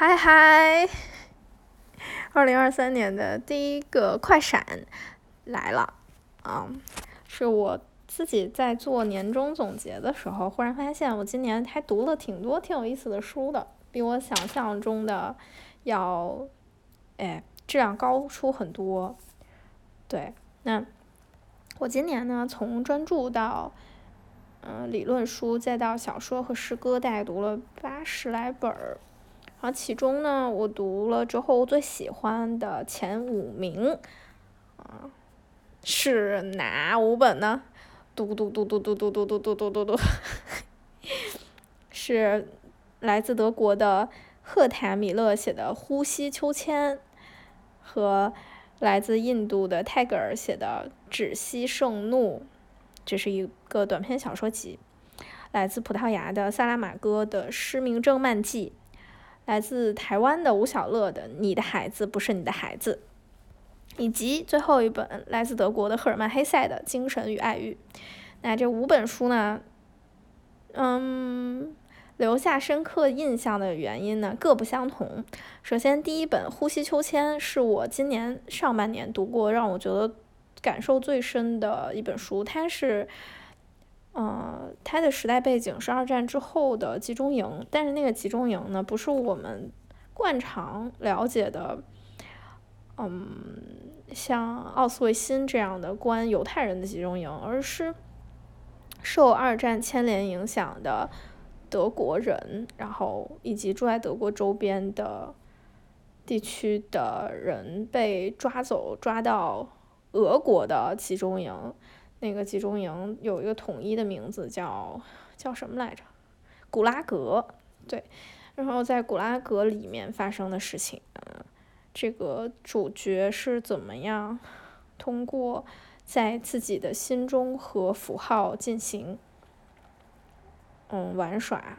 嗨嗨，二零二三年的第一个快闪来了，啊，是我自己在做年终总结的时候，忽然发现我今年还读了挺多挺有意思的书的，比我想象中的要，哎，质量高出很多。对，那我今年呢，从专注到嗯理论书，再到小说和诗歌，大概读了八十来本儿。然后其中呢，我读了之后最喜欢的前五名，啊，是哪五本呢？嘟嘟嘟嘟嘟嘟嘟嘟嘟嘟嘟嘟，是来自德国的赫塔米勒写的《呼吸秋千》，和来自印度的泰戈尔写的《止息盛怒》，这是一个短篇小说集。来自葡萄牙的萨拉马戈的《失明症漫记》。来自台湾的吴小乐的《你的孩子不是你的孩子》，以及最后一本来自德国的赫尔曼·黑塞的《精神与爱欲》。那这五本书呢，嗯，留下深刻印象的原因呢各不相同。首先，第一本《呼吸秋千》是我今年上半年读过，让我觉得感受最深的一本书。它是。嗯，它的时代背景是二战之后的集中营，但是那个集中营呢，不是我们惯常了解的，嗯，像奥斯维辛这样的关犹太人的集中营，而是受二战牵连影响的德国人，然后以及住在德国周边的地区的人被抓走，抓到俄国的集中营。那个集中营有一个统一的名字，叫叫什么来着？古拉格，对。然后在古拉格里面发生的事情，嗯，这个主角是怎么样通过在自己的心中和符号进行嗯玩耍，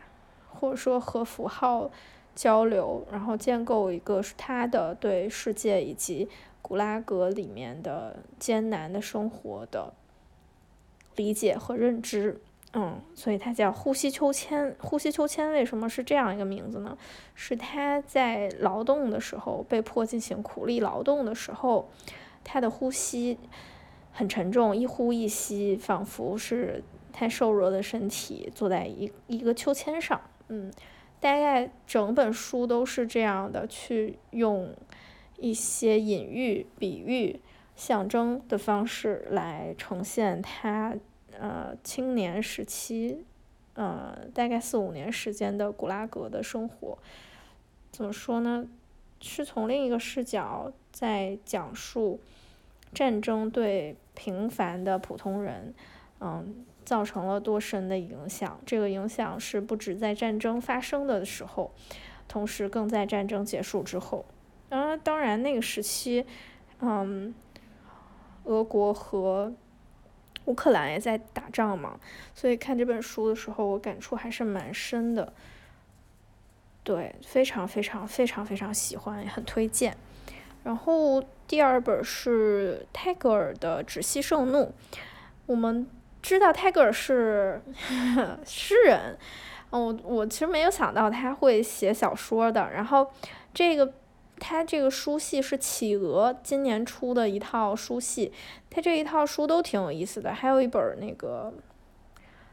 或者说和符号交流，然后建构一个是他的对世界以及古拉格里面的艰难的生活的。理解和认知，嗯，所以它叫呼吸秋千。呼吸秋千为什么是这样一个名字呢？是他在劳动的时候被迫进行苦力劳动的时候，他的呼吸很沉重，一呼一吸，仿佛是他瘦弱的身体坐在一一个秋千上。嗯，大概整本书都是这样的，去用一些隐喻、比喻。象征的方式来呈现他呃青年时期，呃大概四五年时间的古拉格的生活，怎么说呢？是从另一个视角在讲述战争对平凡的普通人，嗯造成了多深的影响。这个影响是不止在战争发生的时候，同时更在战争结束之后。啊，当然那个时期，嗯。俄国和乌克兰也在打仗嘛，所以看这本书的时候，我感触还是蛮深的。对，非常非常非常非常喜欢，很推荐。然后第二本是泰戈尔的《止息盛怒》。我们知道泰戈尔是 诗人，我我其实没有想到他会写小说的。然后这个。他这个书系是企鹅今年出的一套书系，他这一套书都挺有意思的，还有一本那个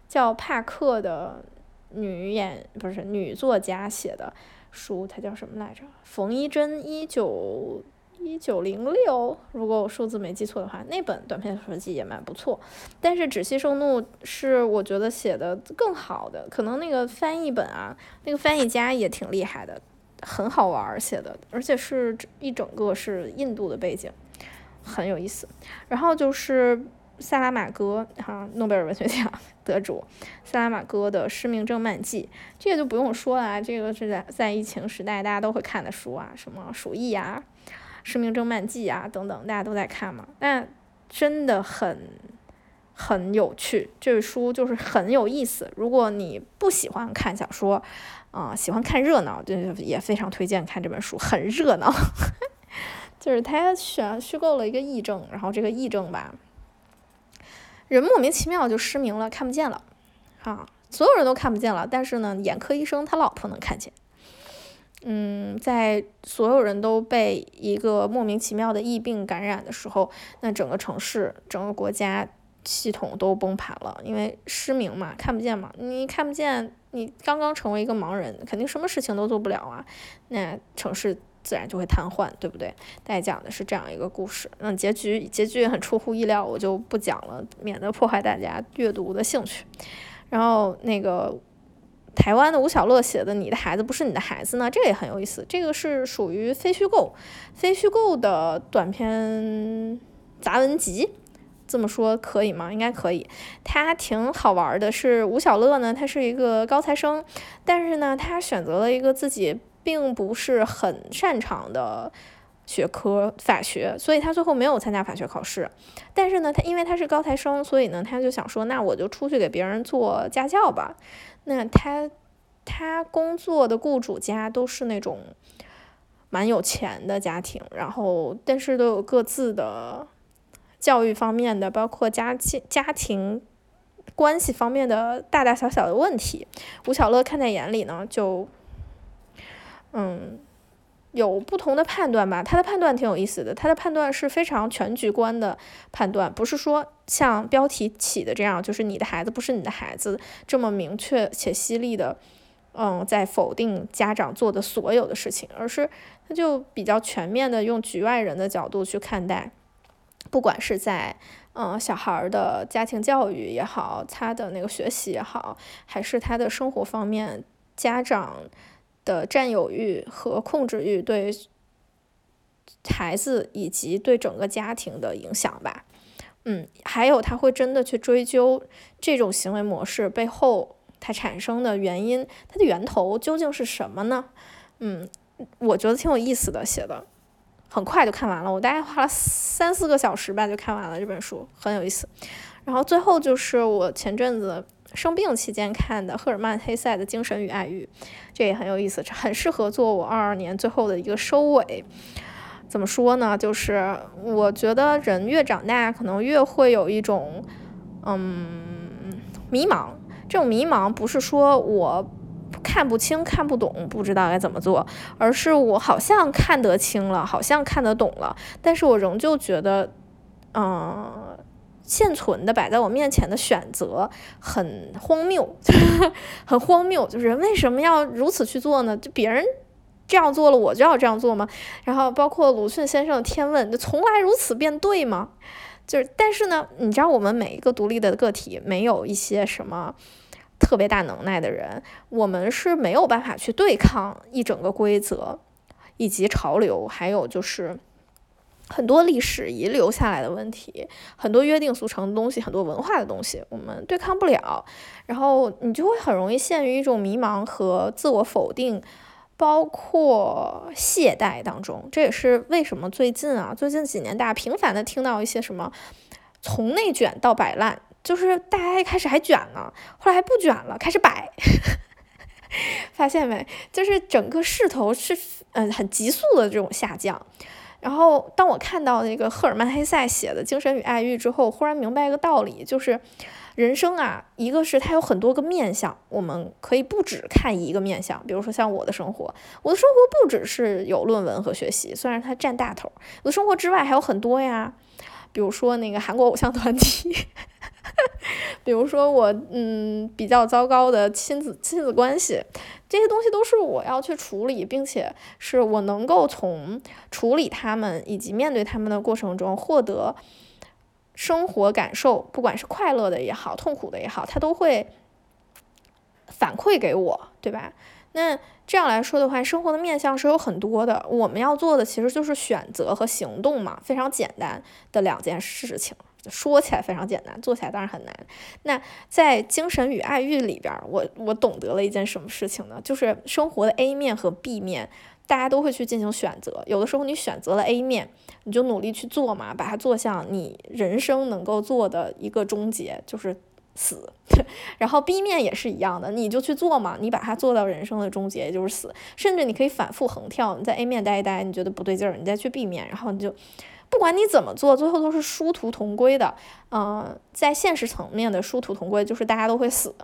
叫帕克的女演不是女作家写的书，它叫什么来着？冯一珍一九一九零六，如果我数字没记错的话，那本短篇小说集也蛮不错。但是《止息盛怒》是我觉得写的更好的，可能那个翻译本啊，那个翻译家也挺厉害的。很好玩写的，而且是一整个是印度的背景，很有意思。然后就是萨拉马戈哈诺贝尔文学奖得主萨拉马戈的《失明症漫记》，这个就不用说了，这个是在在疫情时代大家都会看的书啊，什么《鼠疫》啊，《失明症漫记》啊等等，大家都在看嘛。但真的很很有趣，这个书就是很有意思。如果你不喜欢看小说，啊，喜欢看热闹，就也非常推荐看这本书，很热闹。就是他选虚构了一个癔症，然后这个癔症吧，人莫名其妙就失明了，看不见了，啊，所有人都看不见了，但是呢，眼科医生他老婆能看见。嗯，在所有人都被一个莫名其妙的疫病感染的时候，那整个城市、整个国家系统都崩盘了，因为失明嘛，看不见嘛，你看不见，你刚刚成为一个盲人，肯定什么事情都做不了啊，那城市。自然就会瘫痪，对不对？大家讲的是这样一个故事，嗯，结局结局也很出乎意料，我就不讲了，免得破坏大家阅读的兴趣。然后那个台湾的吴小乐写的《你的孩子不是你的孩子》呢，这个也很有意思，这个是属于非虚构、非虚构的短篇杂文集，这么说可以吗？应该可以。他挺好玩的，是吴小乐呢，他是一个高材生，但是呢，他选择了一个自己。并不是很擅长的学科法学，所以他最后没有参加法学考试。但是呢，他因为他是高材生，所以呢，他就想说，那我就出去给别人做家教吧。那他他工作的雇主家都是那种蛮有钱的家庭，然后但是都有各自的教育方面的，包括家家家庭关系方面的大大小小的问题。吴小乐看在眼里呢，就。嗯，有不同的判断吧。他的判断挺有意思的，他的判断是非常全局观的判断，不是说像标题起的这样，就是你的孩子不是你的孩子这么明确且犀利的，嗯，在否定家长做的所有的事情，而是他就比较全面的用局外人的角度去看待，不管是在嗯小孩的家庭教育也好，他的那个学习也好，还是他的生活方面，家长。的占有欲和控制欲对孩子以及对整个家庭的影响吧，嗯，还有他会真的去追究这种行为模式背后它产生的原因，它的源头究竟是什么呢？嗯，我觉得挺有意思的，写的很快就看完了，我大概花了三四个小时吧就看完了这本书，很有意思。然后最后就是我前阵子。生病期间看的赫尔曼·黑塞的《精神与爱欲》，这也很有意思，很适合做我二二年最后的一个收尾。怎么说呢？就是我觉得人越长大，可能越会有一种嗯迷茫。这种迷茫不是说我看不清、看不懂、不知道该怎么做，而是我好像看得清了，好像看得懂了，但是我仍旧觉得嗯。现存的摆在我面前的选择很荒谬，很荒谬，就是人为什么要如此去做呢？就别人这样做了，我就要这样做吗？然后包括鲁迅先生的《天问》，就从来如此便对吗？就是，但是呢，你知道我们每一个独立的个体，没有一些什么特别大能耐的人，我们是没有办法去对抗一整个规则以及潮流，还有就是。很多历史遗留下来的问题，很多约定俗成的东西，很多文化的东西，我们对抗不了，然后你就会很容易陷于一种迷茫和自我否定，包括懈怠当中。这也是为什么最近啊，最近几年大家频繁的听到一些什么从内卷到摆烂，就是大家一开始还卷呢，后来还不卷了，开始摆，发现没？就是整个势头是嗯很急速的这种下降。然后，当我看到那个赫尔曼·黑塞写的《精神与爱欲》之后，忽然明白一个道理，就是人生啊，一个是它有很多个面相，我们可以不只看一个面相。比如说像我的生活，我的生活不只是有论文和学习，虽然它占大头，我的生活之外还有很多呀。比如说那个韩国偶像团体，比如说我嗯比较糟糕的亲子亲子关系。这些东西都是我要去处理，并且是我能够从处理他们以及面对他们的过程中获得生活感受，不管是快乐的也好，痛苦的也好，他都会反馈给我，对吧？那这样来说的话，生活的面向是有很多的，我们要做的其实就是选择和行动嘛，非常简单的两件事情。说起来非常简单，做起来当然很难。那在《精神与爱欲》里边，我我懂得了一件什么事情呢？就是生活的 A 面和 B 面，大家都会去进行选择。有的时候你选择了 A 面，你就努力去做嘛，把它做向你人生能够做的一个终结，就是死。然后 B 面也是一样的，你就去做嘛，你把它做到人生的终结，就是死。甚至你可以反复横跳，你在 A 面待一待，你觉得不对劲儿，你再去 B 面，然后你就。不管你怎么做，最后都是殊途同归的。嗯，在现实层面的殊途同归就是大家都会死。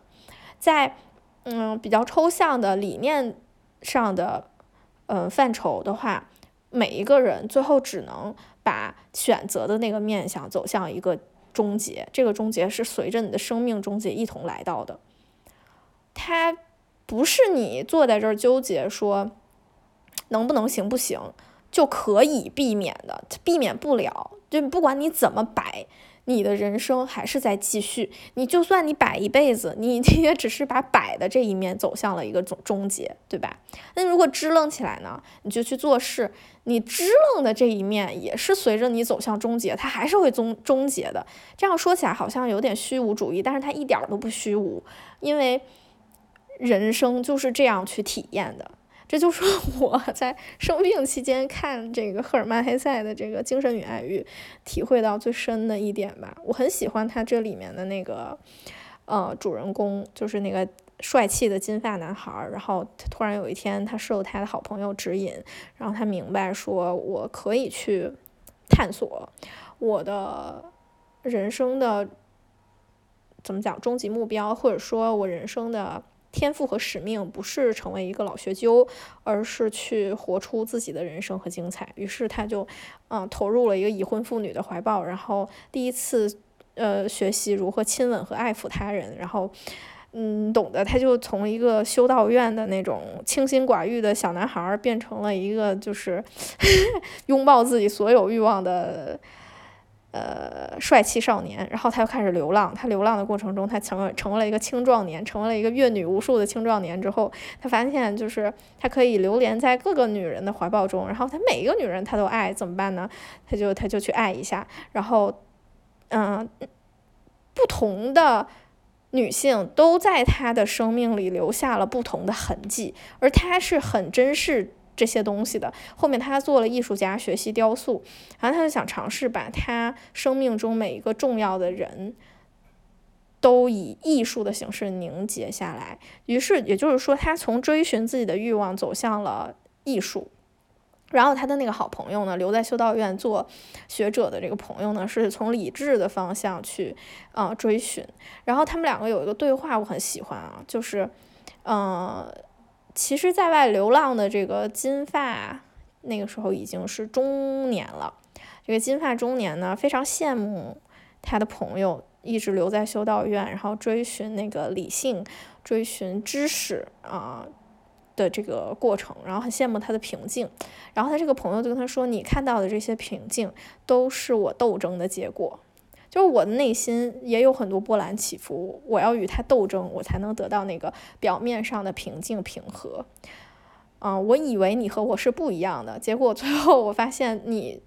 在嗯比较抽象的理念上的嗯范畴的话，每一个人最后只能把选择的那个面向走向一个终结，这个终结是随着你的生命终结一同来到的。它不是你坐在这儿纠结说能不能行不行就可以避免的，避免不了。就不管你怎么摆。你的人生还是在继续，你就算你摆一辈子，你 也只是把摆的这一面走向了一个终终结，对吧？那如果支棱起来呢？你就去做事，你支棱的这一面也是随着你走向终结，它还是会终终结的。这样说起来好像有点虚无主义，但是它一点都不虚无，因为人生就是这样去体验的。这就是 我在生病期间看这个赫尔曼·黑塞的这个《精神与爱欲》，体会到最深的一点吧。我很喜欢他这里面的那个，呃，主人公就是那个帅气的金发男孩。然后突然有一天，他受他的好朋友指引，然后他明白说，我可以去探索我的人生的怎么讲终极目标，或者说我人生的。天赋和使命不是成为一个老学究，而是去活出自己的人生和精彩。于是他就，嗯，投入了一个已婚妇女的怀抱，然后第一次，呃，学习如何亲吻和爱抚他人，然后，嗯，懂得他就从一个修道院的那种清心寡欲的小男孩，变成了一个就是 拥抱自己所有欲望的。呃，帅气少年，然后他又开始流浪。他流浪的过程中，他成为成为了一个青壮年，成为了一个阅女无数的青壮年。之后，他发现就是他可以流连在各个女人的怀抱中，然后他每一个女人他都爱，怎么办呢？他就他就去爱一下，然后，嗯，不同的女性都在他的生命里留下了不同的痕迹，而他是很珍视。这些东西的后面，他做了艺术家，学习雕塑，然后他就想尝试把他生命中每一个重要的人都以艺术的形式凝结下来。于是，也就是说，他从追寻自己的欲望走向了艺术。然后，他的那个好朋友呢，留在修道院做学者的这个朋友呢，是从理智的方向去啊追寻。然后，他们两个有一个对话，我很喜欢啊，就是嗯。其实，在外流浪的这个金发，那个时候已经是中年了。这个金发中年呢，非常羡慕他的朋友一直留在修道院，然后追寻那个理性、追寻知识啊的这个过程，然后很羡慕他的平静。然后他这个朋友就跟他说：“你看到的这些平静，都是我斗争的结果。”就是我的内心也有很多波澜起伏，我要与他斗争，我才能得到那个表面上的平静平和。嗯，我以为你和我是不一样的，结果最后我发现你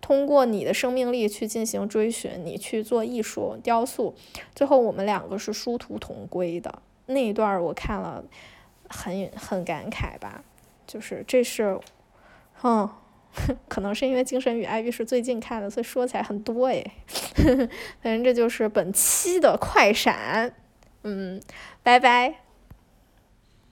通过你的生命力去进行追寻，你去做艺术雕塑，最后我们两个是殊途同归的。那一段我看了，很很感慨吧，就是这是，嗯。可能是因为《精神与爱欲》是最近看的，所以说起来很多哎。反正这就是本期的快闪，嗯，拜拜。